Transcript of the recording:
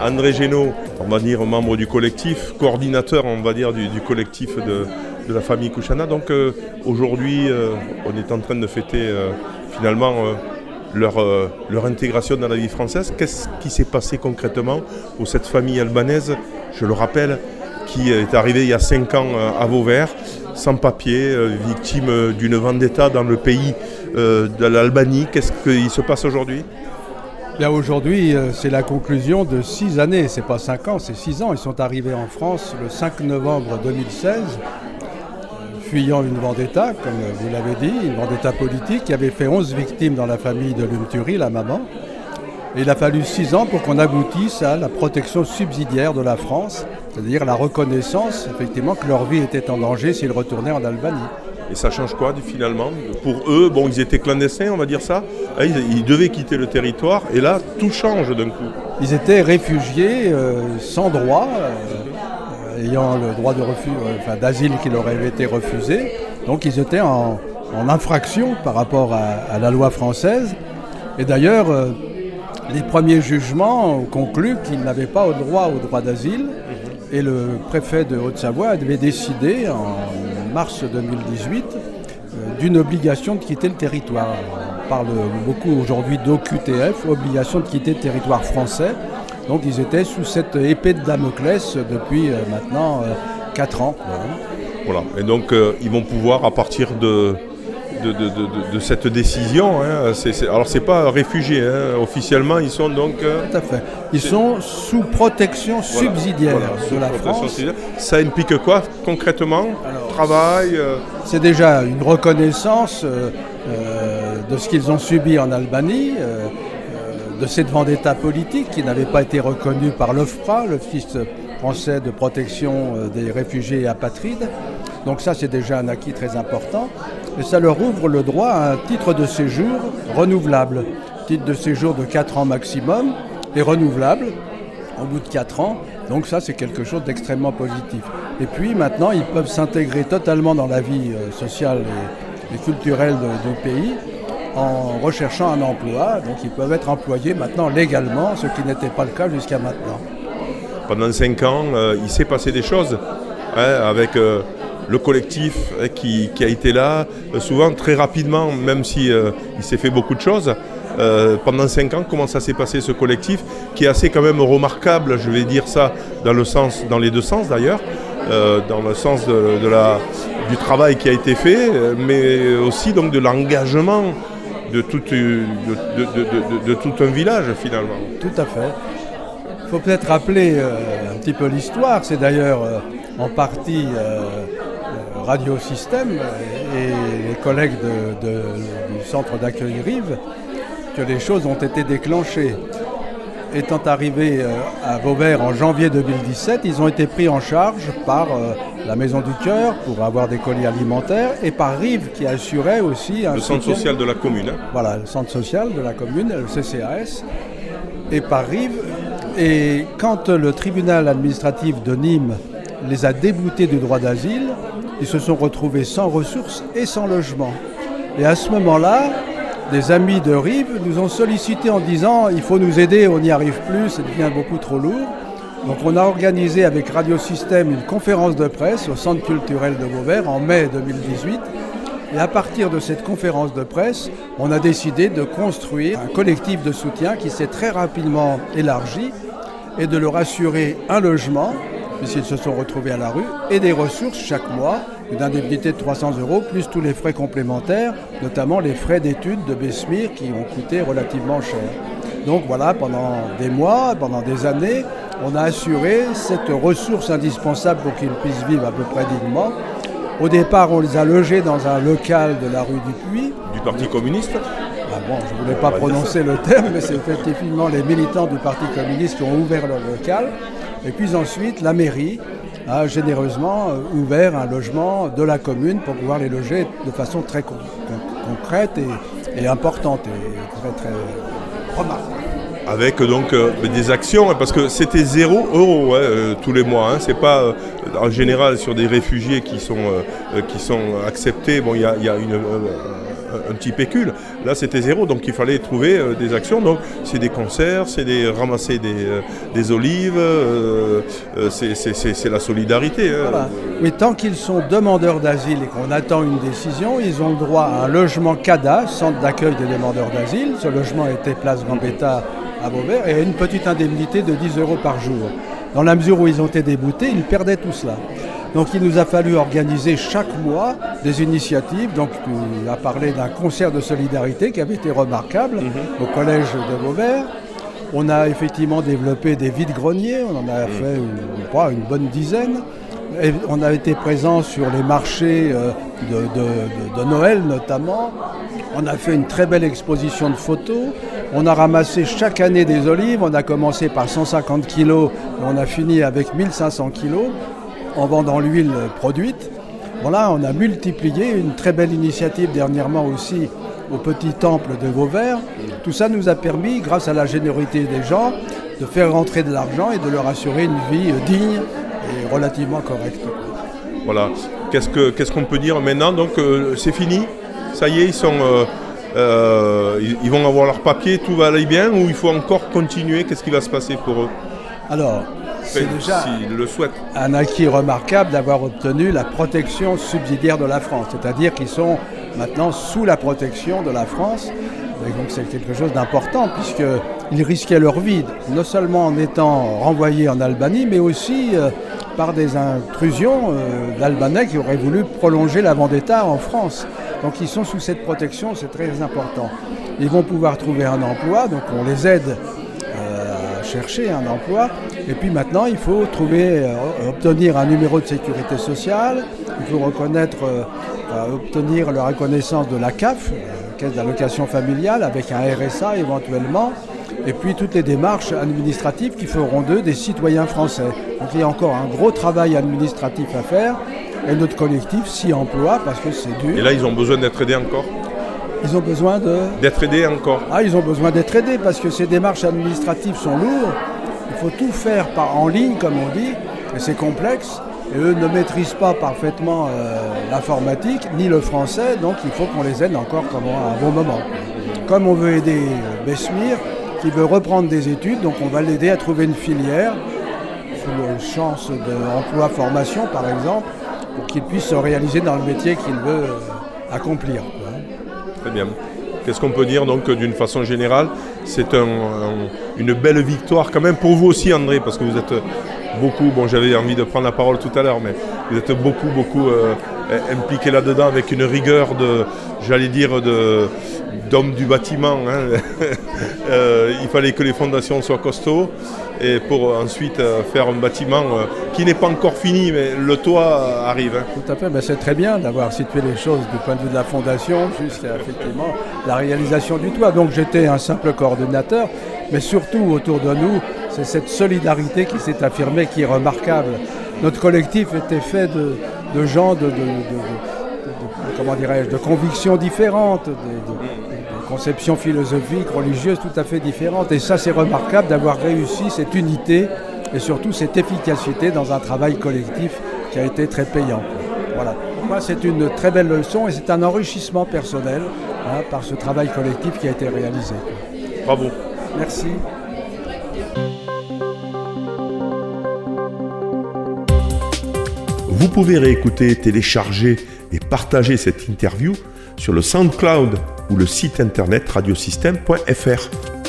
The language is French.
André Génaud, on va dire membre du collectif, coordinateur, on va dire, du, collectif de, la famille Kouchana. Donc euh, aujourd'hui, euh, on est en train de fêter euh, finalement leur, leur intégration dans la vie française. Qu'est-ce qui s'est passé concrètement pour cette famille albanaise, je le rappelle, qui est arrivée il y a 5 ans à Vauvert, sans papier, victime d'une vendetta dans le pays de l'Albanie? Qu'est-ce qui se passe aujourd'hui? Aujourd'hui, euh, c'est la conclusion de six années, c'est pas cinq ans, c'est six ans. Ils sont arrivés en France le 5 novembre 2016, euh, fuyant une vendetta, comme vous l'avez dit, une vendetta politique qui avait fait 11 victimes dans la famille de Lumturi, la maman. Il a fallu six ans pour qu'on aboutisse à la protection subsidiaire de la France, c'est-à-dire la reconnaissance, effectivement, que leur vie était en danger s'ils retournaient en Albanie. Et ça change quoi finalement Pour eux, bon, ils étaient clandestins, on va dire ça. Ah, ils, devaient quitter le territoire et là, tout change d'un coup. Ils étaient réfugiés euh, sans droit, euh, ayant le droit euh, enfin, d'asile qui leur avait été refusé. Donc ils étaient en, infraction par rapport à, la loi française. Et d'ailleurs, les premiers jugements ont conclu qu'ils n'avaient pas le droit au droit d'asile. Et le préfet de Haute-Savoie avait décidé en mars 2018 euh, d'une obligation de quitter le territoire. On parle beaucoup aujourd'hui d'OQTF, obligation de quitter le territoire français. Donc ils étaient sous cette épée de Damoclès depuis euh, maintenant 4 euh, ans. Voilà, et donc ils vont pouvoir à partir de, de, cette décision. Hein. alors c'est pas réfugiés, hein. officiellement ils sont donc... Tout à fait. Ils sont sous protection subsidiaire de la France. Ça implique quoi concrètement? Travail euh? C'est déjà une reconnaissance euh, euh, de ce qu'ils ont subi en Albanie, de cette vendetta politique qui n'avait pas été reconnue par l'OFPRA, l'Office français de protection des réfugiés et apatrides. Donc ça c'est déjà un acquis très important. Et ça leur ouvre le droit à un titre de séjour renouvelable. Titre de séjour de 4 ans maximum et renouvelable au bout de 4 ans. Donc ça, c'est quelque chose d'extrêmement positif. Et puis maintenant, ils peuvent s'intégrer totalement dans la vie euh, sociale et, culturelle du pays en recherchant un emploi. Donc ils peuvent être employés maintenant légalement, ce qui n'était pas le cas jusqu'à maintenant. Pendant 5 ans, euh, il s'est passé des choses hein, avec euh, le collectif hein, qui, a été là, souvent très rapidement, même si il s'est fait beaucoup de choses. Euh, pendant cinq ans, comment ça s'est passé ce collectif, qui est assez quand même remarquable, je vais dire ça dans, le sens, dans les deux sens d'ailleurs, euh, dans le sens de, la, du travail qui a été fait, mais aussi donc de l'engagement de tout, de, tout un village finalement. Tout à fait. Il faut peut-être rappeler euh, un petit peu l'histoire, c'est d'ailleurs en partie Système et les collègues du centre d'accueil Rive que les choses ont été déclenchées. Étant arrivés euh, à Vauvert en janvier 2017, ils ont été pris en charge par euh, la Maison du Cœur pour avoir des colis alimentaires et par Rive qui assurait aussi un. Le centre social de la commune. Hein. Voilà, le centre social de la commune, le CCAS, et par Rive. Et quand le tribunal administratif de Nîmes les a déboutés du droit d'asile, ils se sont retrouvés sans ressources et sans logement. Et à ce moment-là, des amis de Rive nous ont sollicité en disant il faut nous aider, on n'y arrive plus, ça devient beaucoup trop lourd. Donc on a organisé avec Radio Système une conférence de presse au Centre culturel de Vauvert en mai 2018. Et à partir de cette conférence de presse, on a décidé de construire un collectif de soutien qui s'est très rapidement élargi et de leur assurer un logement, puisqu'ils se sont retrouvés à la rue, et des ressources chaque mois une indemnité de 300 euros, plus tous les frais complémentaires, notamment les frais d'études de Besmir qui ont coûté relativement cher. Donc voilà, pendant des mois, pendant des années, on a assuré cette ressource indispensable pour qu'ils puissent vivre à peu près dignement. Au départ, on les a logés dans un local de la rue du Puy. Du Parti communiste ah bon, je ne voulais pas prononcer le terme, mais c'est effectivement les militants du Parti communiste qui ont ouvert le local. Et puis ensuite, la mairie a généreusement euh, ouvert un logement de la commune pour pouvoir les loger de façon très concrète et, importante et très, très remarquable avec donc euh, des actions, hein, parce que c'était zéro euro hein, euh, tous les mois. Hein, c'est pas en général sur des réfugiés qui sont, qui sont acceptés. Bon, il y a, une, un petit pécule. Là, c'était zéro, donc il fallait trouver des actions. Donc, c'est des concerts, c'est des ramasser des, olives, c'est la solidarité. Hein. Mais tant qu'ils sont demandeurs d'asile et qu'on attend une décision, ils ont le droit à un logement CADA, centre d'accueil des demandeurs d'asile. Ce logement était place Gambetta à Beauvert et à une petite indemnité de 10 euros par jour. Dans la mesure où ils ont été déboutés, ils perdaient tout cela. Donc il nous a fallu organiser chaque mois des initiatives. Donc tu as parlé d'un concert de solidarité qui avait été remarquable mhm. au collège de Beauvert. On a effectivement développé des vides-greniers, on en a mhm. fait une bonne dizaine. on a été présent sur les marchés euh, de, de, Noël notamment. On a fait une très belle exposition de photos. On a ramassé chaque année des olives. On a commencé par 150 kilos et on a fini avec 1500 kilos en vendant l'huile produite. Voilà, on a multiplié une très belle initiative dernièrement aussi au petit temple de Vauvert. Tout ça nous a permis, grâce à la générosité des gens, de faire rentrer de l'argent et de leur assurer une vie digne et relativement correcte. Voilà. Qu'est-ce qu'on peut dire maintenant? Donc euh, c'est fini? Ça y est, ils sont. Euh, euh, ils, vont avoir leur papier, tout va aller bien ou il faut encore continuer? Qu'est-ce qui va se passer pour eux? Alors, c'est déjà le un acquis remarquable d'avoir obtenu la protection subsidiaire de la France, c'est-à-dire qu'ils sont maintenant sous la protection de la France. Et donc c'est quelque chose d'important puisqu'ils risquaient leur vie, non seulement en étant renvoyés en Albanie, mais aussi euh, par des intrusions euh, d'Albanais qui auraient voulu prolonger la vendetta en France. Donc ils sont sous cette protection, c'est très important. Ils vont pouvoir trouver un emploi, donc on les aide chercher un emploi. Et puis maintenant, il faut trouver, euh, obtenir un numéro de sécurité sociale, il faut reconnaître, euh, obtenir la reconnaissance de la CAF, euh, Caisse d'allocation familiale, avec un RSA éventuellement, et puis toutes les démarches administratives qui feront d'eux des citoyens français. Donc il y a encore un gros travail administratif à faire, et notre collectif s'y emploie parce que c'est dur. Et là, ils ont besoin d'être aidés encore? Ils ont besoin de... D'être aidés encore? Ah, ils ont besoin d'être aidés parce que ces démarches administratives sont lourdes. Il faut tout faire en ligne, comme on dit, et c'est complexe. Et eux ne maîtrisent pas parfaitement euh, l'informatique ni le français, donc il faut qu'on les aide encore comme à un bon moment. Comme on veut aider euh, Besmir, qui veut reprendre des études, donc on va l'aider à trouver une filière, sous chance d'emploi-formation par exemple, pour qu'il puisse se réaliser dans le métier qu'il veut euh, accomplir. Très bien. Qu'est-ce qu'on peut dire donc d'une façon générale? C'est une belle victoire quand même pour vous aussi André, parce que vous êtes beaucoup, bon j'avais envie de prendre la parole tout à l'heure, mais vous êtes beaucoup, beaucoup euh, impliqué là-dedans avec une rigueur de, j'allais dire, de, d'homme du bâtiment. Hein. Euh, il fallait que les fondations soient costauds et pour ensuite euh, faire un bâtiment euh, qui n'est pas encore fini, mais le toit arrive. Hein. Tout à fait, ben, c'est très bien d'avoir situé les choses du point de vue de la fondation jusqu'à effectivement la réalisation du toit. Donc j'étais un simple coordonnateur, mais surtout autour de nous, c'est cette solidarité qui s'est affirmée qui est remarquable. Notre collectif était fait de, gens de, comment dirais-je, de convictions différentes, de, conceptions philosophiques, religieuses tout à fait différentes. Et ça, c'est remarquable d'avoir réussi cette unité et surtout cette efficacité dans un travail collectif qui a été très payant. Voilà. moi, c'est une très belle leçon et c'est un enrichissement personnel hein, par ce travail collectif qui a été réalisé. Bravo. Merci. Vous pouvez réécouter, télécharger et partager cette interview sur le SoundCloud ou le site internet radiosystème.fr.